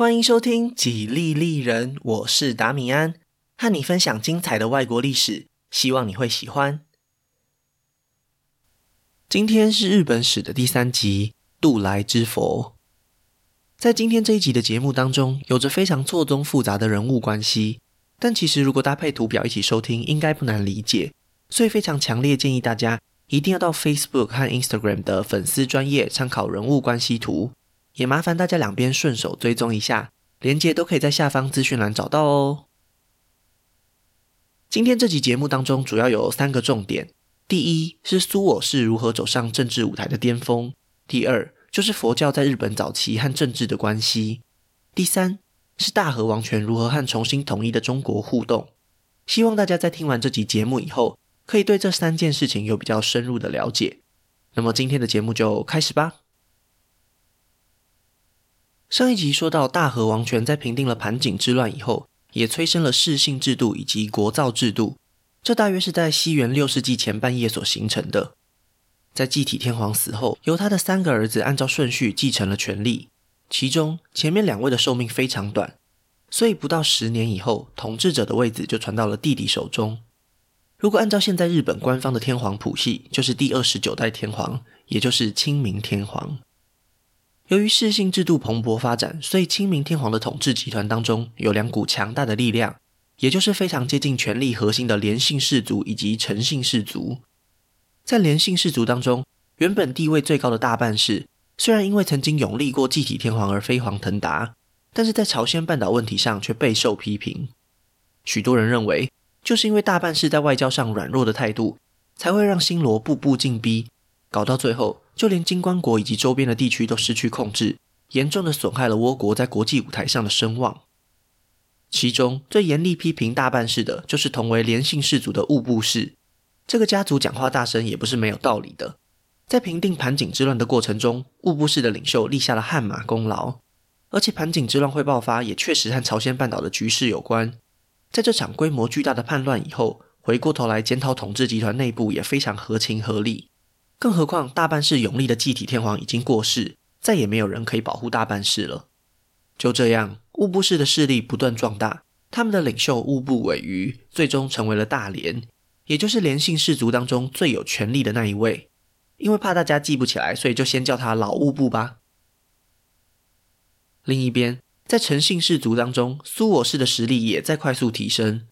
欢迎收听《几利利人》，我是达米安，和你分享精彩的外国历史，希望你会喜欢。今天是日本史的第三集，渡来之佛。在今天这一集的节目当中，有着非常错综复杂的人物关系，但其实如果搭配图表一起收听，应该不难理解。所以非常强烈建议大家一定要到 Facebook 和 Instagram 的粉丝专业参考人物关系图。也麻烦大家两边顺手追踪一下，连接都可以在下方资讯栏找到哦。今天这集节目当中主要有三个重点：第一是苏我氏如何走上政治舞台的巅峰；第二就是佛教在日本早期和政治的关系；第三是大和王权如何和重新统一的中国互动。希望大家在听完这集节目以后，可以对这三件事情有比较深入的了解。那么今天的节目就开始吧。上一集说到，大和王权在平定了盘景之乱以后，也催生了世姓制度以及国造制度。这大约是在西元六世纪前半叶所形成的。在继体天皇死后，由他的三个儿子按照顺序继承了权力。其中前面两位的寿命非常短，所以不到十年以后，统治者的位子就传到了弟弟手中。如果按照现在日本官方的天皇谱系，就是第二十九代天皇，也就是清明天皇。由于世姓制度蓬勃发展，所以清明天皇的统治集团当中有两股强大的力量，也就是非常接近权力核心的连姓氏族以及陈姓氏族。在连姓氏族当中，原本地位最高的大半氏，虽然因为曾经拥立过继体天皇而飞黄腾达，但是在朝鲜半岛问题上却备受批评。许多人认为，就是因为大半氏在外交上软弱的态度，才会让新罗步步进逼，搞到最后。就连金棺国以及周边的地区都失去控制，严重的损害了倭国在国际舞台上的声望。其中最严厉批评大半氏的，就是同为连姓氏族的兀部氏。这个家族讲话大声也不是没有道理的。在平定盘锦之乱的过程中，兀部氏的领袖立下了汗马功劳，而且盘锦之乱会爆发，也确实和朝鲜半岛的局势有关。在这场规模巨大的叛乱以后，回过头来检讨统治集团内部也非常合情合理。更何况，大半氏拥立的继体天皇已经过世，再也没有人可以保护大半氏了。就这样，兀部氏的势力不断壮大，他们的领袖兀部尾余最终成为了大连，也就是连姓氏族当中最有权力的那一位。因为怕大家记不起来，所以就先叫他老兀部吧。另一边，在陈姓氏族当中，苏我氏的实力也在快速提升。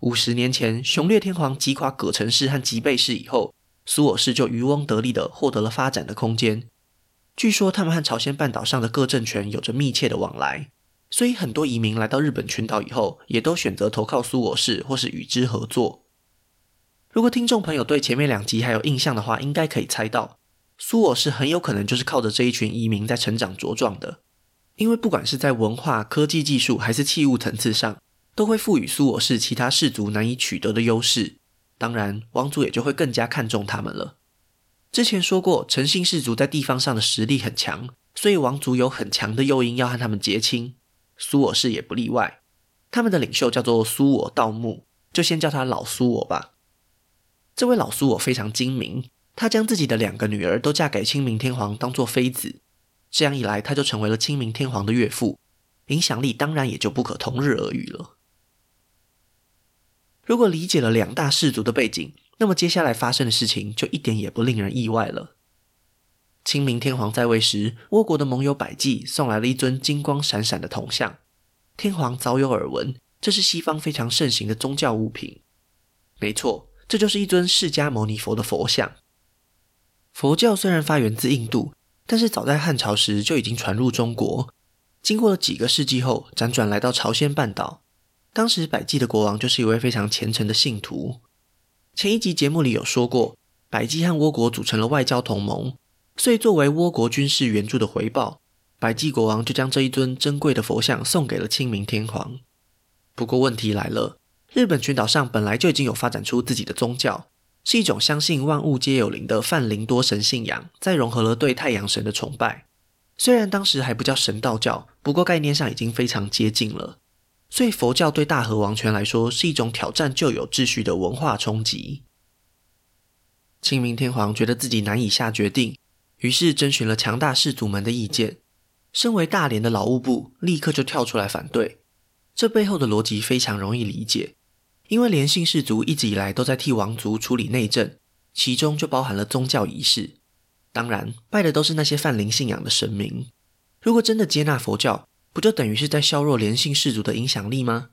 五十年前，雄略天皇击垮葛城氏和吉备氏以后。苏我氏就渔翁得利地获得了发展的空间。据说他们和朝鲜半岛上的各政权有着密切的往来，所以很多移民来到日本群岛以后，也都选择投靠苏我氏或是与之合作。如果听众朋友对前面两集还有印象的话，应该可以猜到，苏我氏很有可能就是靠着这一群移民在成长茁壮的。因为不管是在文化、科技技术还是器物层次上，都会赋予苏我氏其他氏族难以取得的优势。当然，王族也就会更加看重他们了。之前说过，诚信氏族在地方上的实力很强，所以王族有很强的诱因要和他们结亲。苏我氏也不例外，他们的领袖叫做苏我道墓，就先叫他老苏我吧。这位老苏我非常精明，他将自己的两个女儿都嫁给清明天皇当做妃子，这样一来，他就成为了清明天皇的岳父，影响力当然也就不可同日而语了。如果理解了两大氏族的背景，那么接下来发生的事情就一点也不令人意外了。清明天皇在位时，倭国的盟友百济送来了一尊金光闪闪的铜像。天皇早有耳闻，这是西方非常盛行的宗教物品。没错，这就是一尊释迦牟尼佛的佛像。佛教虽然发源自印度，但是早在汉朝时就已经传入中国，经过了几个世纪后，辗转来到朝鲜半岛。当时百济的国王就是一位非常虔诚的信徒。前一集节目里有说过，百济和倭国组成了外交同盟，所以作为倭国军事援助的回报，百济国王就将这一尊珍贵的佛像送给了清明天皇。不过问题来了，日本群岛上本来就已经有发展出自己的宗教，是一种相信万物皆有灵的泛灵多神信仰，再融合了对太阳神的崇拜。虽然当时还不叫神道教，不过概念上已经非常接近了。所以佛教对大和王权来说是一种挑战旧有秩序的文化冲击。清明天皇觉得自己难以下决定，于是征询了强大氏族们的意见。身为大连的老务部立刻就跳出来反对。这背后的逻辑非常容易理解，因为连姓氏族一直以来都在替王族处理内政，其中就包含了宗教仪式。当然，拜的都是那些泛灵信仰的神明。如果真的接纳佛教，不就等于是在削弱连姓氏族的影响力吗？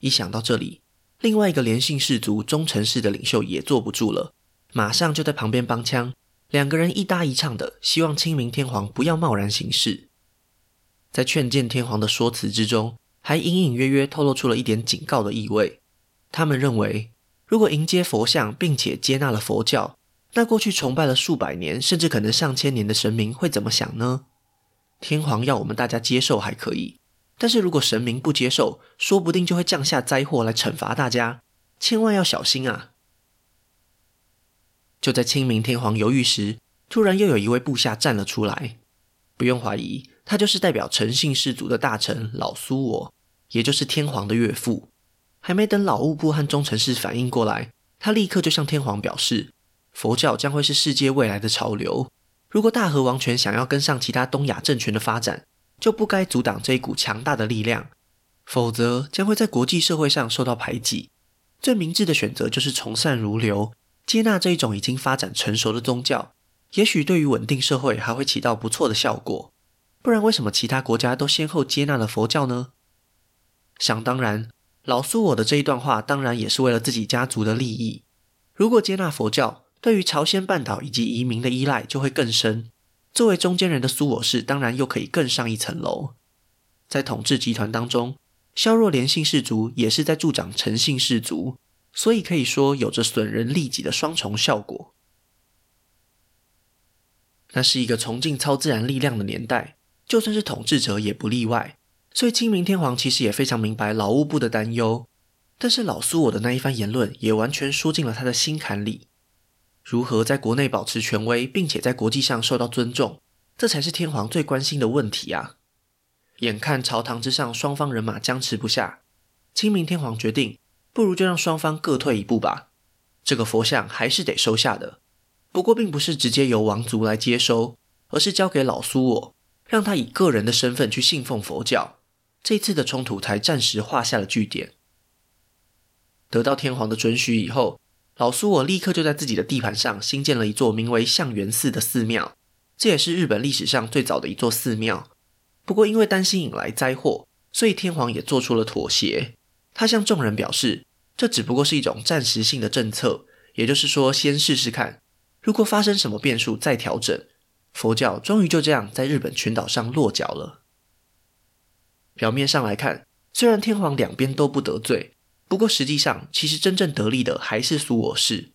一想到这里，另外一个连姓氏族忠臣氏的领袖也坐不住了，马上就在旁边帮腔，两个人一搭一唱的，希望清明天皇不要贸然行事。在劝谏天皇的说辞之中，还隐隐约约透露出了一点警告的意味。他们认为，如果迎接佛像并且接纳了佛教，那过去崇拜了数百年，甚至可能上千年的神明会怎么想呢？天皇要我们大家接受还可以，但是如果神明不接受，说不定就会降下灾祸来惩罚大家，千万要小心啊！就在清明天皇犹豫时，突然又有一位部下站了出来，不用怀疑。他就是代表陈姓氏族的大臣老苏我，也就是天皇的岳父。还没等老务部和忠臣氏反应过来，他立刻就向天皇表示，佛教将会是世界未来的潮流。如果大和王权想要跟上其他东亚政权的发展，就不该阻挡这一股强大的力量，否则将会在国际社会上受到排挤。最明智的选择就是从善如流，接纳这一种已经发展成熟的宗教，也许对于稳定社会还会起到不错的效果。不然，为什么其他国家都先后接纳了佛教呢？想当然，老苏我的这一段话当然也是为了自己家族的利益。如果接纳佛教，对于朝鲜半岛以及移民的依赖就会更深。作为中间人的苏我氏，当然又可以更上一层楼。在统治集团当中，削弱连姓氏族也是在助长陈姓氏族，所以可以说有着损人利己的双重效果。那是一个崇敬超自然力量的年代。就算是统治者也不例外，所以清明天皇其实也非常明白老务部的担忧。但是老苏我的那一番言论也完全说进了他的心坎里。如何在国内保持权威，并且在国际上受到尊重，这才是天皇最关心的问题啊！眼看朝堂之上双方人马僵持不下，清明天皇决定，不如就让双方各退一步吧。这个佛像还是得收下的，不过并不是直接由王族来接收，而是交给老苏我。让他以个人的身份去信奉佛教，这次的冲突才暂时画下了句点。得到天皇的准许以后，老苏我立刻就在自己的地盘上新建了一座名为相元寺的寺庙，这也是日本历史上最早的一座寺庙。不过因为担心引来灾祸，所以天皇也做出了妥协。他向众人表示，这只不过是一种暂时性的政策，也就是说，先试试看，如果发生什么变数再调整。佛教终于就这样在日本群岛上落脚了。表面上来看，虽然天皇两边都不得罪，不过实际上，其实真正得利的还是苏我氏。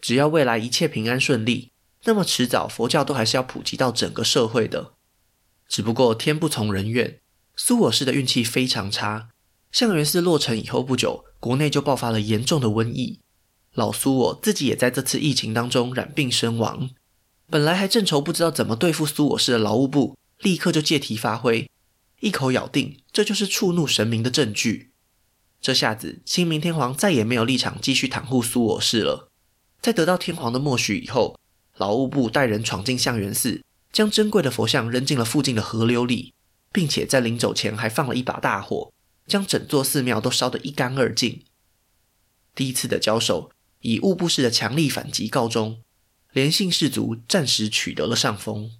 只要未来一切平安顺利，那么迟早佛教都还是要普及到整个社会的。只不过天不从人愿，苏我氏的运气非常差。相元寺落成以后不久，国内就爆发了严重的瘟疫，老苏我自己也在这次疫情当中染病身亡。本来还正愁不知道怎么对付苏我氏的劳务部，立刻就借题发挥，一口咬定这就是触怒神明的证据。这下子，清明天皇再也没有立场继续袒护苏我氏了。在得到天皇的默许以后，老务部带人闯进相元寺，将珍贵的佛像扔进了附近的河流里，并且在临走前还放了一把大火，将整座寺庙都烧得一干二净。第一次的交手以物部氏的强力反击告终。连姓氏族暂时取得了上风。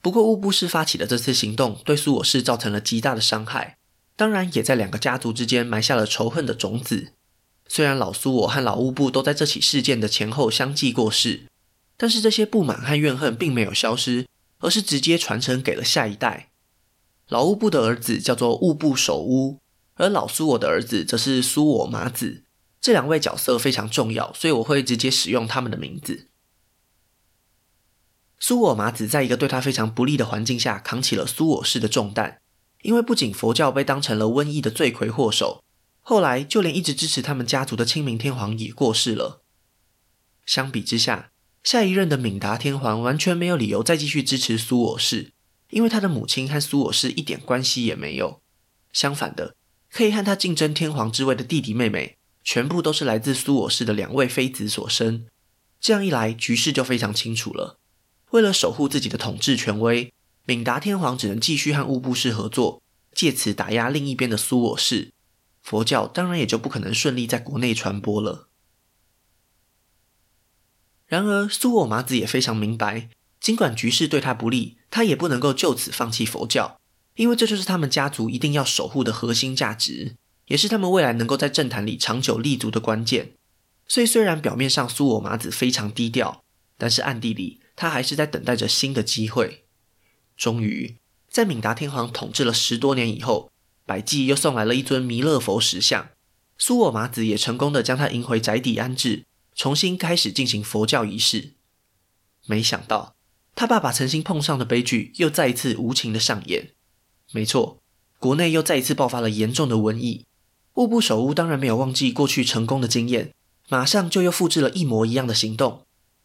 不过，物部氏发起的这次行动对苏我氏造成了极大的伤害，当然也在两个家族之间埋下了仇恨的种子。虽然老苏我和老物部都在这起事件的前后相继过世，但是这些不满和怨恨并没有消失，而是直接传承给了下一代。老物部的儿子叫做物部守屋，而老苏我的儿子则是苏我麻子。这两位角色非常重要，所以我会直接使用他们的名字。苏我麻子在一个对他非常不利的环境下，扛起了苏我氏的重担。因为不仅佛教被当成了瘟疫的罪魁祸首，后来就连一直支持他们家族的清明天皇也过世了。相比之下，下一任的敏达天皇完全没有理由再继续支持苏我氏，因为他的母亲和苏我氏一点关系也没有。相反的，可以和他竞争天皇之位的弟弟妹妹。全部都是来自苏我氏的两位妃子所生，这样一来，局势就非常清楚了。为了守护自己的统治权威，敏达天皇只能继续和乌布氏合作，借此打压另一边的苏我氏。佛教当然也就不可能顺利在国内传播了。然而，苏我麻子也非常明白，尽管局势对他不利，他也不能够就此放弃佛教，因为这就是他们家族一定要守护的核心价值，也是他们未来能够在政坛里长久立足的关键。所以，虽然表面上苏我麻子非常低调，但是暗地里他还是在等待着新的机会。终于，在敏达天皇统治了十多年以后，百济又送来了一尊弥勒佛石像，苏我麻子也成功的将他迎回宅邸安置，重新开始进行佛教仪式。没想到，他爸爸曾经碰上的悲剧又再一次无情的上演。没错，国内又再一次爆发了严重的瘟疫。物部首乌当然没有忘记过去成功的经验。马上就又复制了一模一样的行动，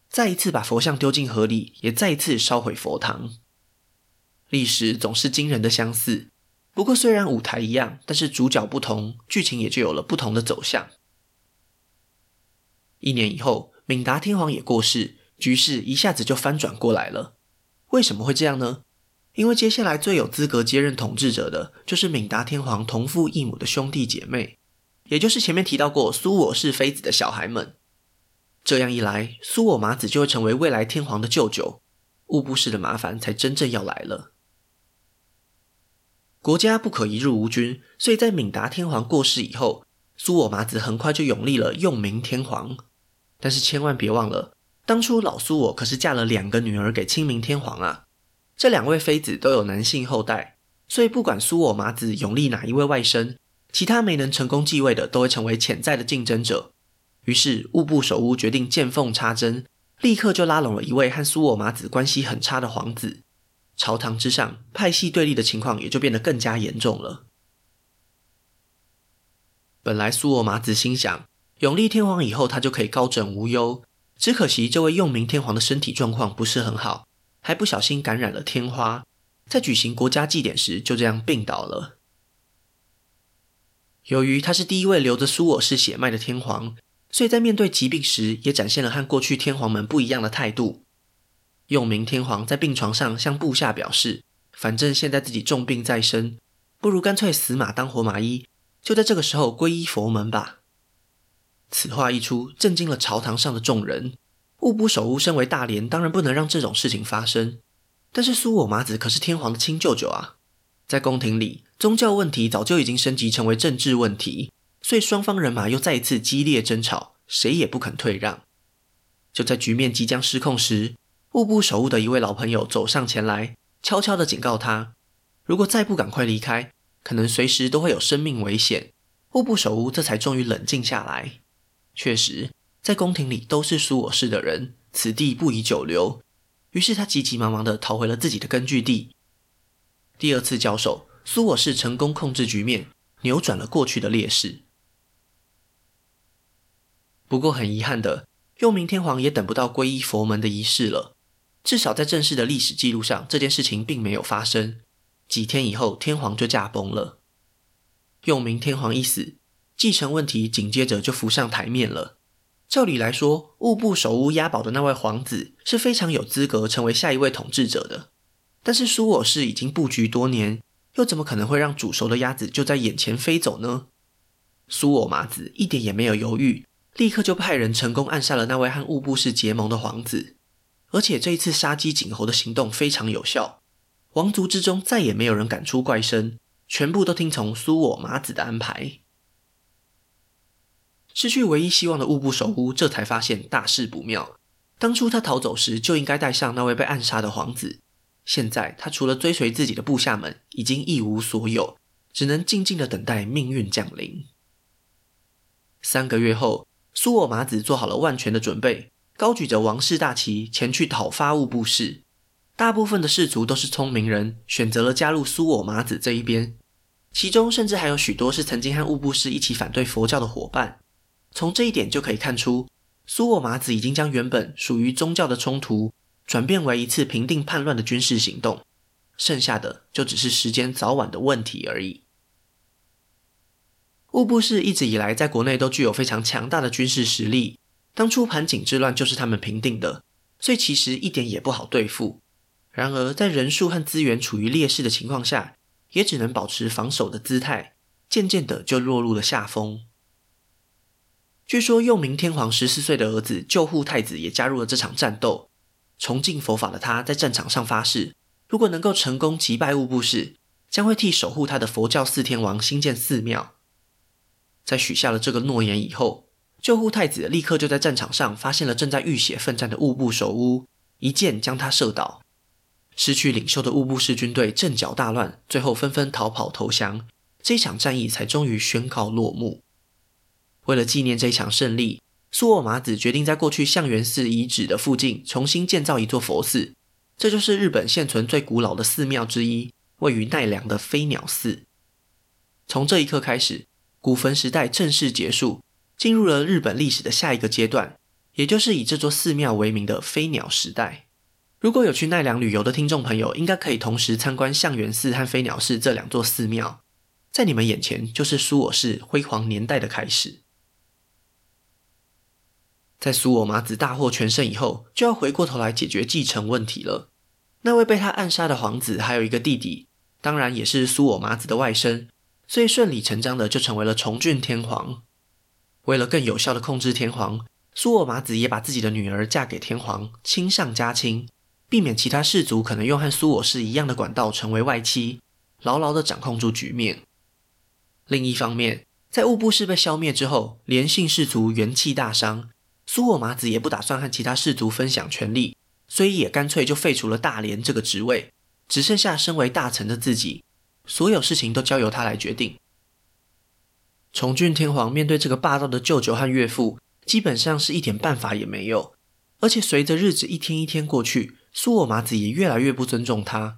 再一次把佛像丢进河里，也再一次烧毁佛堂。历史总是惊人的相似，不过虽然舞台一样，但是主角不同，剧情也就有了不同的走向。一年以后，敏达天皇也过世，局势一下子就翻转过来了。为什么会这样呢？因为接下来最有资格接任统治者的，就是敏达天皇同父异母的兄弟姐妹。也就是前面提到过苏我氏妃子的小孩们，这样一来，苏我麻子就会成为未来天皇的舅舅，物部氏的麻烦才真正要来了。国家不可一日无君，所以在敏达天皇过世以后，苏我麻子很快就拥立了用明天皇。但是千万别忘了，当初老苏我可是嫁了两个女儿给清明天皇啊，这两位妃子都有男性后代，所以不管苏我麻子拥立哪一位外甥。其他没能成功继位的，都会成为潜在的竞争者。于是，物部首乌决定见缝插针，立刻就拉拢了一位和苏我麻子关系很差的皇子。朝堂之上，派系对立的情况也就变得更加严重了。本来苏我麻子心想，永历天皇以后，他就可以高枕无忧。只可惜，这位用明天皇的身体状况不是很好，还不小心感染了天花，在举行国家祭典时，就这样病倒了。由于他是第一位留着苏我氏血脉的天皇，所以在面对疾病时，也展现了和过去天皇们不一样的态度。用明天皇在病床上向部下表示：“反正现在自己重病在身，不如干脆死马当活马医，就在这个时候皈依佛门吧。”此话一出，震惊了朝堂上的众人。物部首乌身为大连，当然不能让这种事情发生。但是苏我麻子可是天皇的亲舅舅啊，在宫廷里。宗教问题早就已经升级成为政治问题，所以双方人马又再一次激烈争吵，谁也不肯退让。就在局面即将失控时，物部首乌的一位老朋友走上前来，悄悄地警告他：如果再不赶快离开，可能随时都会有生命危险。物部首乌这才终于冷静下来。确实，在宫廷里都是苏我氏的人，此地不宜久留。于是他急急忙忙地逃回了自己的根据地。第二次交手。苏我氏成功控制局面，扭转了过去的劣势。不过很遗憾的，用明天皇也等不到皈依佛门的仪式了。至少在正式的历史记录上，这件事情并没有发生。几天以后，天皇就驾崩了。用明天皇一死，继承问题紧接着就浮上台面了。照理来说，物部首乌押宝的那位皇子是非常有资格成为下一位统治者的。但是苏我氏已经布局多年。又怎么可能会让煮熟的鸭子就在眼前飞走呢？苏我麻子一点也没有犹豫，立刻就派人成功暗杀了那位和物部氏结盟的皇子。而且这一次杀鸡儆猴的行动非常有效，王族之中再也没有人敢出怪声，全部都听从苏我麻子的安排。失去唯一希望的物部首乌这才发现大事不妙，当初他逃走时就应该带上那位被暗杀的皇子。现在他除了追随自己的部下们，已经一无所有，只能静静的等待命运降临。三个月后，苏我麻子做好了万全的准备，高举着王室大旗前去讨伐物部氏。大部分的士族都是聪明人，选择了加入苏我麻子这一边，其中甚至还有许多是曾经和物部氏一起反对佛教的伙伴。从这一点就可以看出，苏我麻子已经将原本属于宗教的冲突。转变为一次平定叛乱的军事行动，剩下的就只是时间早晚的问题而已。物部氏一直以来在国内都具有非常强大的军事实力，当初盘锦之乱就是他们平定的，所以其实一点也不好对付。然而，在人数和资源处于劣势的情况下，也只能保持防守的姿态，渐渐的就落入了下风。据说，用明天皇十四岁的儿子救护太子也加入了这场战斗。崇敬佛法的他在战场上发誓，如果能够成功击败物部氏，将会替守护他的佛教四天王兴建寺庙。在许下了这个诺言以后，救护太子立刻就在战场上发现了正在浴血奋战的物部首乌，一箭将他射倒。失去领袖的物部氏军队阵脚大乱，最后纷纷逃跑投降。这场战役才终于宣告落幕。为了纪念这一场胜利，苏沃麻子决定在过去相元寺遗址的附近重新建造一座佛寺，这就是日本现存最古老的寺庙之一，位于奈良的飞鸟寺。从这一刻开始，古坟时代正式结束，进入了日本历史的下一个阶段，也就是以这座寺庙为名的飞鸟时代。如果有去奈良旅游的听众朋友，应该可以同时参观相元寺和飞鸟寺这两座寺庙，在你们眼前就是苏我氏辉煌年代的开始。在苏我麻子大获全胜以后，就要回过头来解决继承问题了。那位被他暗杀的皇子还有一个弟弟，当然也是苏我麻子的外甥，所以顺理成章的就成为了重俊天皇。为了更有效的控制天皇，苏我麻子也把自己的女儿嫁给天皇，亲上加亲，避免其他氏族可能用和苏我氏一样的管道成为外戚，牢牢的掌控住局面。另一方面，在物部氏被消灭之后，连姓氏族元气大伤。苏我麻子也不打算和其他氏族分享权力，所以也干脆就废除了大连这个职位，只剩下身为大臣的自己，所有事情都交由他来决定。重俊天皇面对这个霸道的舅舅和岳父，基本上是一点办法也没有。而且随着日子一天一天过去，苏我麻子也越来越不尊重他。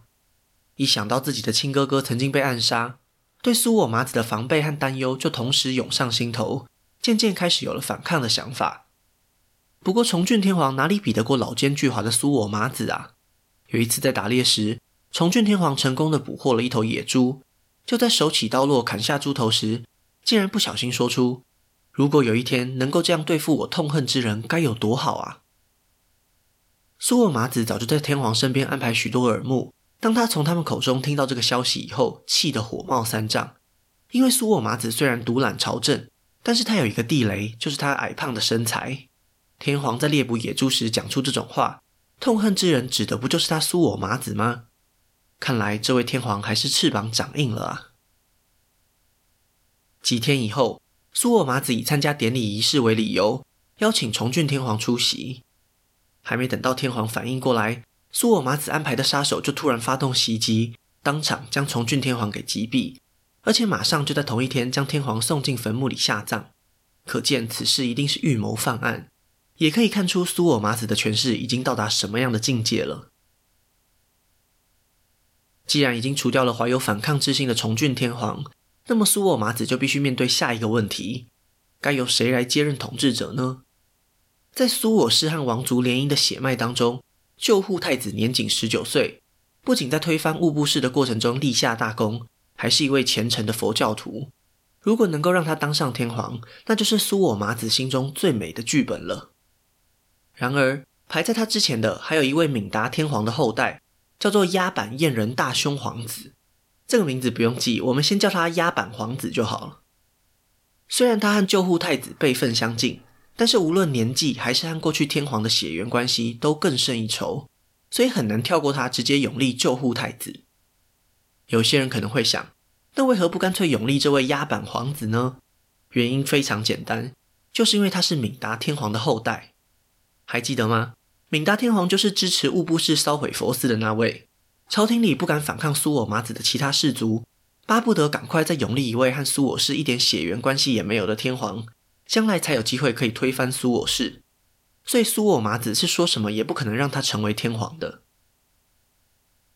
一想到自己的亲哥哥曾经被暗杀，对苏我麻子的防备和担忧就同时涌上心头，渐渐开始有了反抗的想法。不过，重俊天皇哪里比得过老奸巨猾的苏我麻子啊？有一次在打猎时，重俊天皇成功的捕获了一头野猪，就在手起刀落砍下猪头时，竟然不小心说出：“如果有一天能够这样对付我痛恨之人，该有多好啊！”苏我麻子早就在天皇身边安排许多耳目，当他从他们口中听到这个消息以后，气得火冒三丈。因为苏我麻子虽然独揽朝政，但是他有一个地雷，就是他矮胖的身材。天皇在猎捕野猪时讲出这种话，痛恨之人指的不就是他苏我麻子吗？看来这位天皇还是翅膀长硬了啊！几天以后，苏尔麻子以参加典礼仪式为理由，邀请重俊天皇出席。还没等到天皇反应过来，苏尔麻子安排的杀手就突然发动袭击，当场将重俊天皇给击毙，而且马上就在同一天将天皇送进坟墓里下葬。可见此事一定是预谋犯案。也可以看出苏尔麻子的权势已经到达什么样的境界了。既然已经除掉了怀有反抗之心的重俊天皇，那么苏我麻子就必须面对下一个问题：该由谁来接任统治者呢？在苏我氏和王族联姻的血脉当中，救护太子年仅十九岁，不仅在推翻物部氏的过程中立下大功，还是一位虔诚的佛教徒。如果能够让他当上天皇，那就是苏我麻子心中最美的剧本了。然而，排在他之前的还有一位敏达天皇的后代，叫做鸭板彦人大兄皇子。这个名字不用记，我们先叫他压板皇子就好了。虽然他和救护太子辈分相近，但是无论年纪还是和过去天皇的血缘关系都更胜一筹，所以很难跳过他直接永立救护太子。有些人可能会想，那为何不干脆永立这位压板皇子呢？原因非常简单，就是因为他是敏达天皇的后代。还记得吗？敏达天皇就是支持物部氏烧毁佛寺的那位。朝廷里不敢反抗苏我麻子的其他氏族，巴不得赶快再拥立一位和苏我氏一点血缘关系也没有的天皇，将来才有机会可以推翻苏我氏。所以苏我麻子是说什么也不可能让他成为天皇的。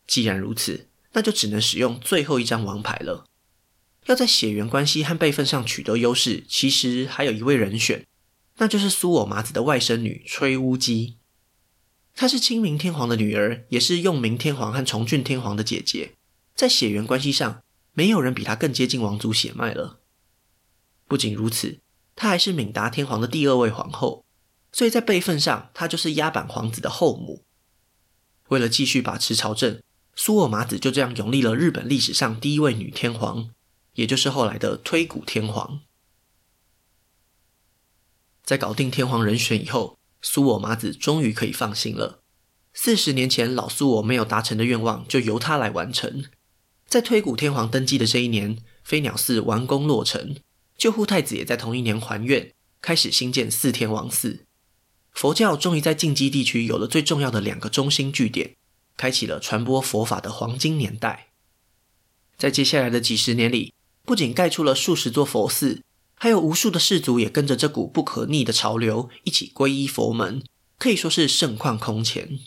既然如此，那就只能使用最后一张王牌了。要在血缘关系和辈分上取得优势，其实还有一位人选。那就是苏我麻子的外甥女吹乌姬，她是清明天皇的女儿，也是用明天皇和崇俊天皇的姐姐，在血缘关系上，没有人比她更接近王族血脉了。不仅如此，她还是敏达天皇的第二位皇后，所以在辈分上，她就是压板皇子的后母。为了继续把持朝政，苏尔麻子就这样拥立了日本历史上第一位女天皇，也就是后来的推古天皇。在搞定天皇人选以后，苏我麻子终于可以放心了。四十年前老苏我没有达成的愿望，就由他来完成。在推古天皇登基的这一年，飞鸟寺完工落成，救护太子也在同一年还愿，开始兴建四天王寺。佛教终于在近畿地区有了最重要的两个中心据点，开启了传播佛法的黄金年代。在接下来的几十年里，不仅盖出了数十座佛寺，还有无数的士族也跟着这股不可逆的潮流一起皈依佛门，可以说是盛况空前。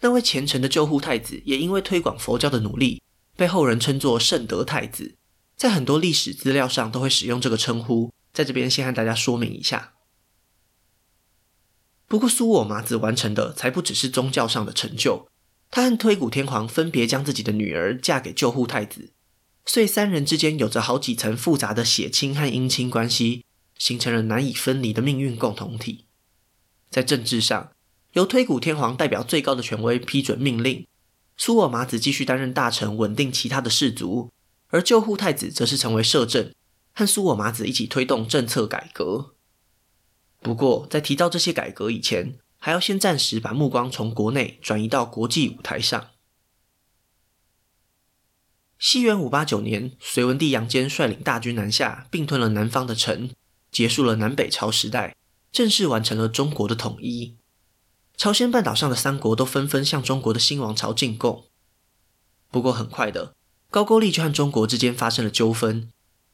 那位虔诚的救护太子也因为推广佛教的努力，被后人称作圣德太子，在很多历史资料上都会使用这个称呼，在这边先和大家说明一下。不过苏我麻子完成的才不只是宗教上的成就，他和推古天皇分别将自己的女儿嫁给救护太子，所以三人之间有着好几层复杂的血亲和姻亲关系，形成了难以分离的命运共同体。在政治上，由推古天皇代表最高的权威批准命令，苏我麻子继续担任大臣，稳定其他的氏族，而救护太子则是成为摄政，和苏我麻子一起推动政策改革。不过，在提到这些改革以前，还要先暂时把目光从国内转移到国际舞台上。西元五八九年，隋文帝杨坚率领大军南下，并吞了南方的陈，结束了南北朝时代，正式完成了中国的统一。朝鲜半岛上的三国都纷纷向中国的新王朝进贡，不过很快的，高句丽就和中国之间发生了纠纷。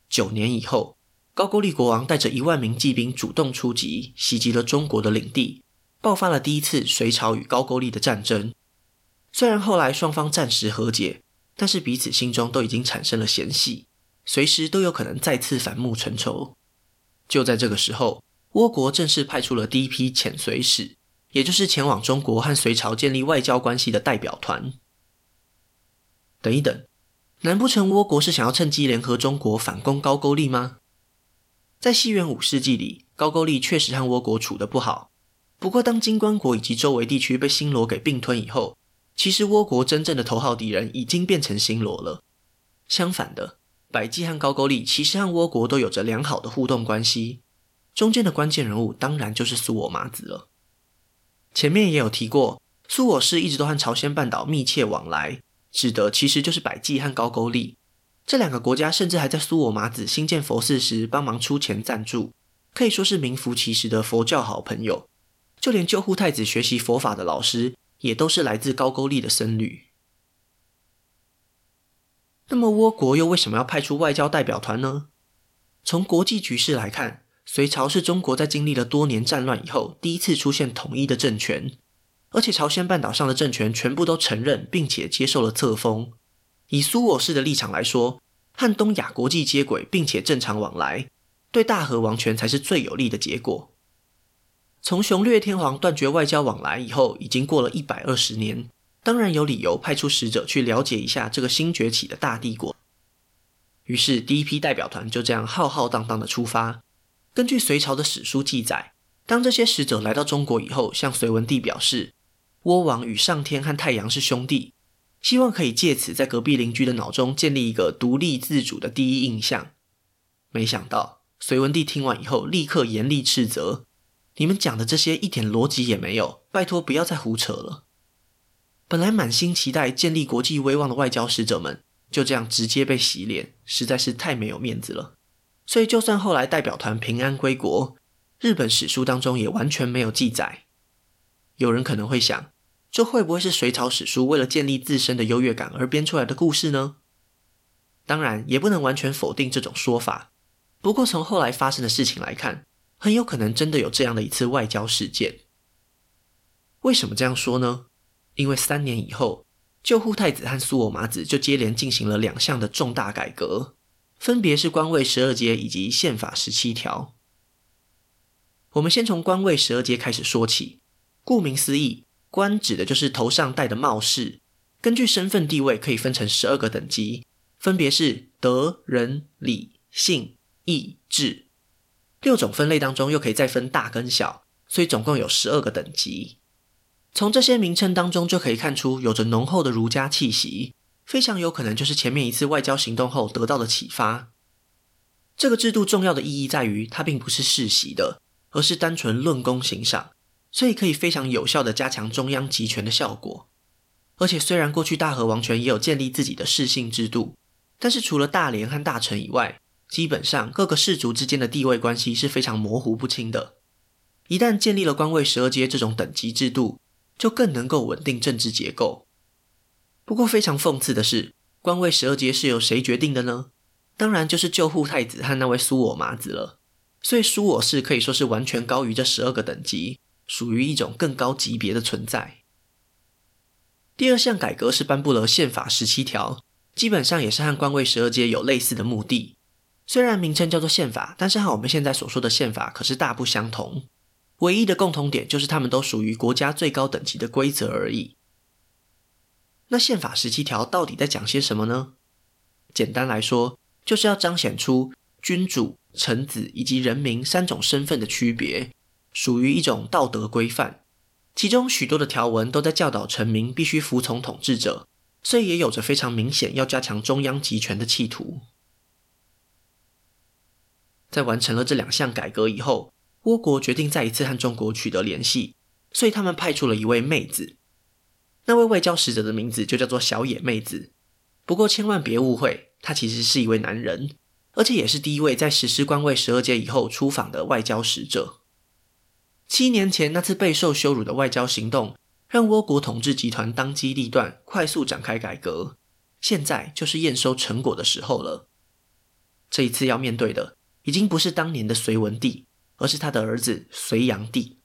九年以后，高句丽国王带着一万名骑兵主动出击，袭击了中国的领地，爆发了第一次隋朝与高句丽的战争。虽然后来双方暂时和解，但是彼此心中都已经产生了嫌隙，随时都有可能再次反目成仇。就在这个时候，倭国正式派出了第一批遣隋使。也就是前往中国和隋朝建立外交关系的代表团。等一等，难不成倭国是想要趁机联合中国反攻高句丽吗？在西元五世纪里，高句丽确实和倭国处得不好。不过，当金棺国以及周围地区被新罗给并吞以后，其实倭国真正的头号敌人已经变成新罗了。相反的，百济和高句丽其实和倭国都有着良好的互动关系。中间的关键人物当然就是苏我麻子了。前面也有提过，苏我氏一直都和朝鲜半岛密切往来，指的其实就是百济和高句丽这两个国家，甚至还在苏我麻子兴建佛寺时帮忙出钱赞助，可以说是名副其实的佛教好朋友。就连救护太子学习佛法的老师，也都是来自高句丽的僧侣。那么倭国又为什么要派出外交代表团呢？从国际局势来看，隋朝是中国在经历了多年战乱以后第一次出现统一的政权，而且朝鲜半岛上的政权全部都承认并且接受了册封。以苏我氏的立场来说，和东亚国际接轨并且正常往来，对大和王权才是最有利的结果。从雄略天皇断绝外交往来以后，已经过了一百二十年，当然有理由派出使者去了解一下这个新崛起的大帝国。于是第一批代表团就这样浩浩荡荡的出发。根据隋朝的史书记载，当这些使者来到中国以后，向隋文帝表示，倭王与上天和太阳是兄弟，希望可以借此在隔壁邻居的脑中建立一个独立自主的第一印象。没想到隋文帝听完以后，立刻严厉斥责：“你们讲的这些一点逻辑也没有，拜托不要再胡扯了。”本来满心期待建立国际威望的外交使者们，就这样直接被洗脸，实在是太没有面子了。所以，就算后来代表团平安归国，日本史书当中也完全没有记载。有人可能会想，这会不会是隋朝史书为了建立自身的优越感而编出来的故事呢？当然，也不能完全否定这种说法。不过，从后来发生的事情来看，很有可能真的有这样的一次外交事件。为什么这样说呢？因为三年以后，救护太子和苏我麻子就接连进行了两项的重大改革。分别是官位十二阶以及宪法十七条。我们先从官位十二阶开始说起。顾名思义，官指的就是头上戴的帽饰。根据身份地位，可以分成十二个等级，分别是德、仁、礼、信、义、智。六种分类当中，又可以再分大跟小，所以总共有十二个等级。从这些名称当中就可以看出，有着浓厚的儒家气息，非常有可能就是前面一次外交行动后得到的启发。这个制度重要的意义在于，它并不是世袭的，而是单纯论功行赏，所以可以非常有效地加强中央集权的效果。而且，虽然过去大和王权也有建立自己的世姓制度，但是除了大连和大臣以外，基本上各个氏族之间的地位关系是非常模糊不清的。一旦建立了官位十二阶这种等级制度，就更能够稳定政治结构。不过，非常讽刺的是，官位十二阶是由谁决定的呢？当然就是救护太子和那位苏我麻子了。所以，苏我氏可以说是完全高于这十二个等级，属于一种更高级别的存在。第二项改革是颁布了宪法十七条，基本上也是和官位十二阶有类似的目的。虽然名称叫做宪法，但是和我们现在所说的宪法可是大不相同。唯一的共同点就是它们都属于国家最高等级的规则而已。那宪法十七条到底在讲些什么呢？简单来说，就是要彰显出君主、臣子以及人民三种身份的区别，属于一种道德规范。其中许多的条文都在教导臣民必须服从统治者，所以也有着非常明显要加强中央集权的企图。在完成了这两项改革以后，倭国决定再一次和中国取得联系，所以他们派出了一位妹子。那位外交使者的名字就叫做小野妹子。不过千万别误会，他其实是一位男人，而且也是第一位在实施官位十二阶以后出访的外交使者。七年前那次备受羞辱的外交行动，让倭国统治集团当机立断，快速展开改革。现在就是验收成果的时候了。这一次要面对的，已经不是当年的隋文帝，而是他的儿子隋炀帝。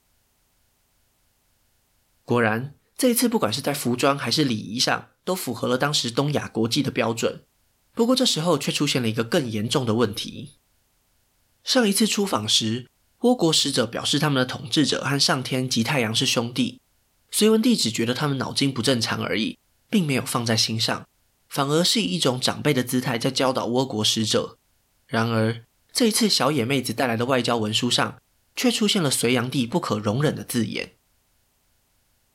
果然，这一次不管是在服装还是礼仪上，都符合了当时东亚国际的标准。不过这时候却出现了一个更严重的问题。上一次出访时，倭国使者表示，他们的统治者和上天及太阳是兄弟。隋文帝只觉得他们脑筋不正常而已，并没有放在心上，反而是以一种长辈的姿态在教导倭国使者。然而，这一次小野妹子带来的外交文书上，却出现了隋炀帝不可容忍的字眼。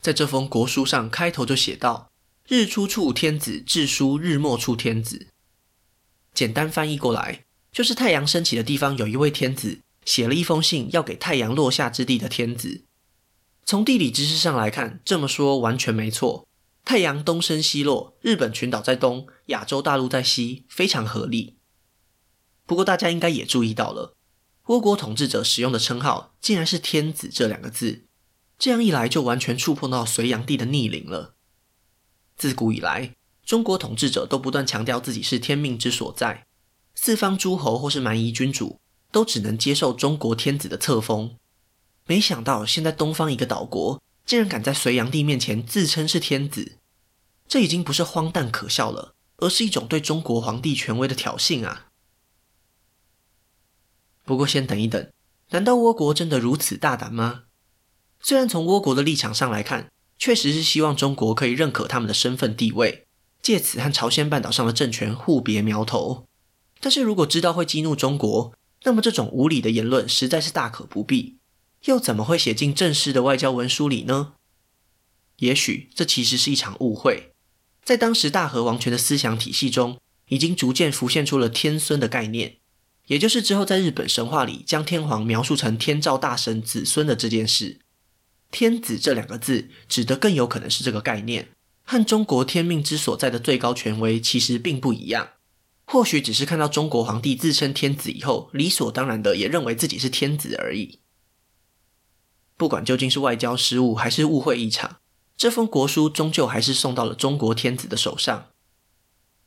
在这封国书上，开头就写道：“日出处天子致书日没处天子。”简单翻译过来，就是太阳升起的地方有一位天子。写了一封信，要给太阳落下之地的天子。从地理知识上来看，这么说完全没错。太阳东升西落，日本群岛在东，亚洲大陆在西，非常合理。不过大家应该也注意到了，倭国统治者使用的称号竟然是“天子”这两个字。这样一来，就完全触碰到隋炀帝的逆鳞了。自古以来，中国统治者都不断强调自己是天命之所在，四方诸侯或是蛮夷君主。都只能接受中国天子的册封，没想到现在东方一个岛国竟然敢在隋炀帝面前自称是天子，这已经不是荒诞可笑了，而是一种对中国皇帝权威的挑衅啊！不过先等一等，难道倭国真的如此大胆吗？虽然从倭国的立场上来看，确实是希望中国可以认可他们的身份地位，借此和朝鲜半岛上的政权互别苗头，但是如果知道会激怒中国，那么这种无理的言论实在是大可不必，又怎么会写进正式的外交文书里呢？也许这其实是一场误会，在当时大和王权的思想体系中，已经逐渐浮现出了天孙的概念，也就是之后在日本神话里将天皇描述成天照大神子孙的这件事。天子这两个字指的更有可能是这个概念，和中国天命之所在的最高权威其实并不一样。或许只是看到中国皇帝自称天子以后，理所当然的也认为自己是天子而已。不管究竟是外交失误还是误会一场，这封国书终究还是送到了中国天子的手上。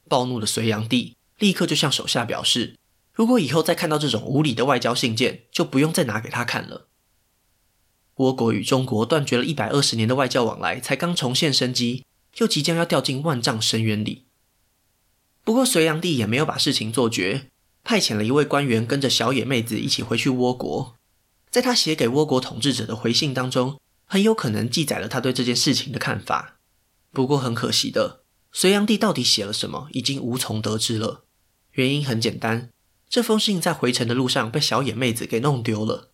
暴怒的隋炀帝立刻就向手下表示，如果以后再看到这种无理的外交信件，就不用再拿给他看了。倭国与中国断绝了一百二十年的外交往来，才刚重现生机，又即将要掉进万丈深渊里。不过，隋炀帝也没有把事情做绝，派遣了一位官员跟着小野妹子一起回去倭国。在他写给倭国统治者的回信当中，很有可能记载了他对这件事情的看法。不过很可惜的，隋炀帝到底写了什么，已经无从得知了。原因很简单，这封信在回程的路上被小野妹子给弄丢了。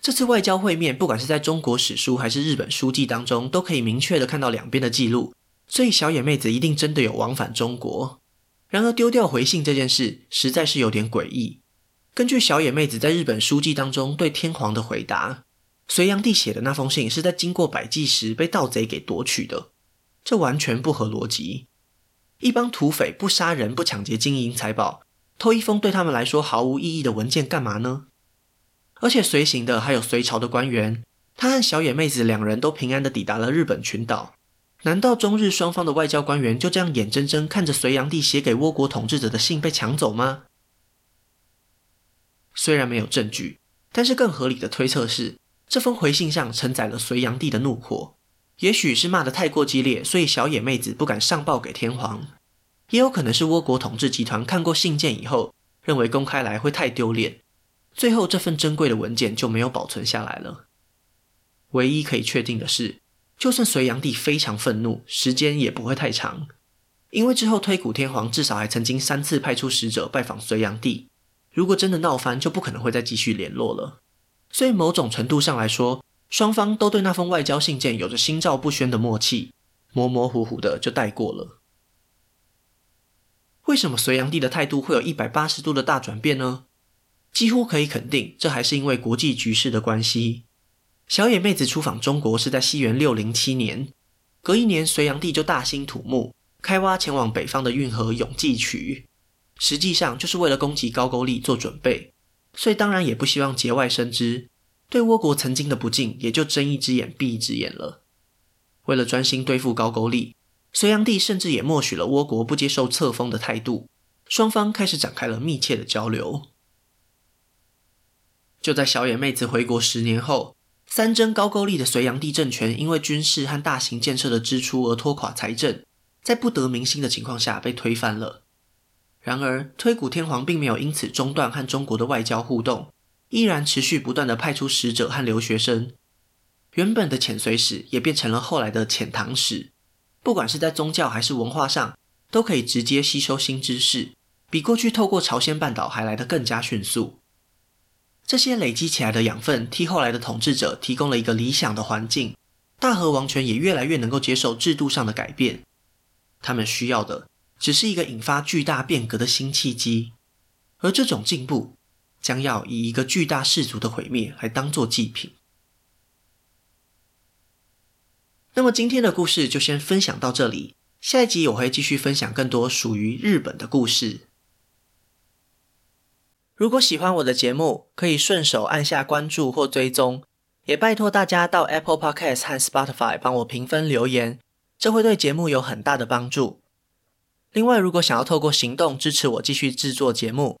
这次外交会面，不管是在中国史书还是日本书记当中，都可以明确的看到两边的记录，所以小野妹子一定真的有往返中国。然而丢掉回信这件事，实在是有点诡异。根据小野妹子在日本书记当中对天皇的回答，隋炀帝写的那封信是在经过百济时被盗贼给夺取的，这完全不合逻辑。一帮土匪不杀人、不抢劫金银财宝，偷一封对他们来说毫无意义的文件干嘛呢？而且随行的还有隋朝的官员，他和小野妹子两人都平安的抵达了日本群岛。难道中日双方的外交官员就这样眼睁睁看着隋炀帝写给倭国统治者的信被抢走吗？虽然没有证据，但是更合理的推测是，这封回信上承载了隋炀帝的怒火。也许是骂得太过激烈，所以小野妹子不敢上报给天皇；也有可能是倭国统治集团看过信件以后，认为公开来会太丢脸。最后，这份珍贵的文件就没有保存下来了。唯一可以确定的是，就算隋炀帝非常愤怒，时间也不会太长，因为之后推古天皇至少还曾经三次派出使者拜访隋炀帝。如果真的闹翻，就不可能会再继续联络了。所以，某种程度上来说，双方都对那封外交信件有着心照不宣的默契，模模糊糊的就带过了。为什么隋炀帝的态度会有一百八十度的大转变呢？几乎可以肯定，这还是因为国际局势的关系。小野妹子出访中国是在西元六零七年，隔一年，隋炀帝就大兴土木，开挖前往北方的运河永济渠，实际上就是为了攻击高句丽做准备，所以当然也不希望节外生枝，对倭国曾经的不敬也就睁一只眼闭一只眼了。为了专心对付高句丽，隋炀帝甚至也默许了倭国不接受册封的态度，双方开始展开了密切的交流。就在小野妹子回国十年后，三征高句丽的隋炀帝政权因为军事和大型建设的支出而拖垮财政，在不得民心的情况下被推翻了。然而，推古天皇并没有因此中断和中国的外交互动，依然持续不断地派出使者和留学生。原本的遣隋使也变成了后来的遣唐使，不管是在宗教还是文化上，都可以直接吸收新知识，比过去透过朝鲜半岛还来得更加迅速。这些累积起来的养分，替后来的统治者提供了一个理想的环境。大和王权也越来越能够接受制度上的改变。他们需要的只是一个引发巨大变革的新契机，而这种进步将要以一个巨大氏族的毁灭来当做祭品。那么今天的故事就先分享到这里，下一集我会继续分享更多属于日本的故事。如果喜欢我的节目，可以顺手按下关注或追踪，也拜托大家到 Apple Podcast 和 Spotify 帮我评分留言，这会对节目有很大的帮助。另外，如果想要透过行动支持我继续制作节目，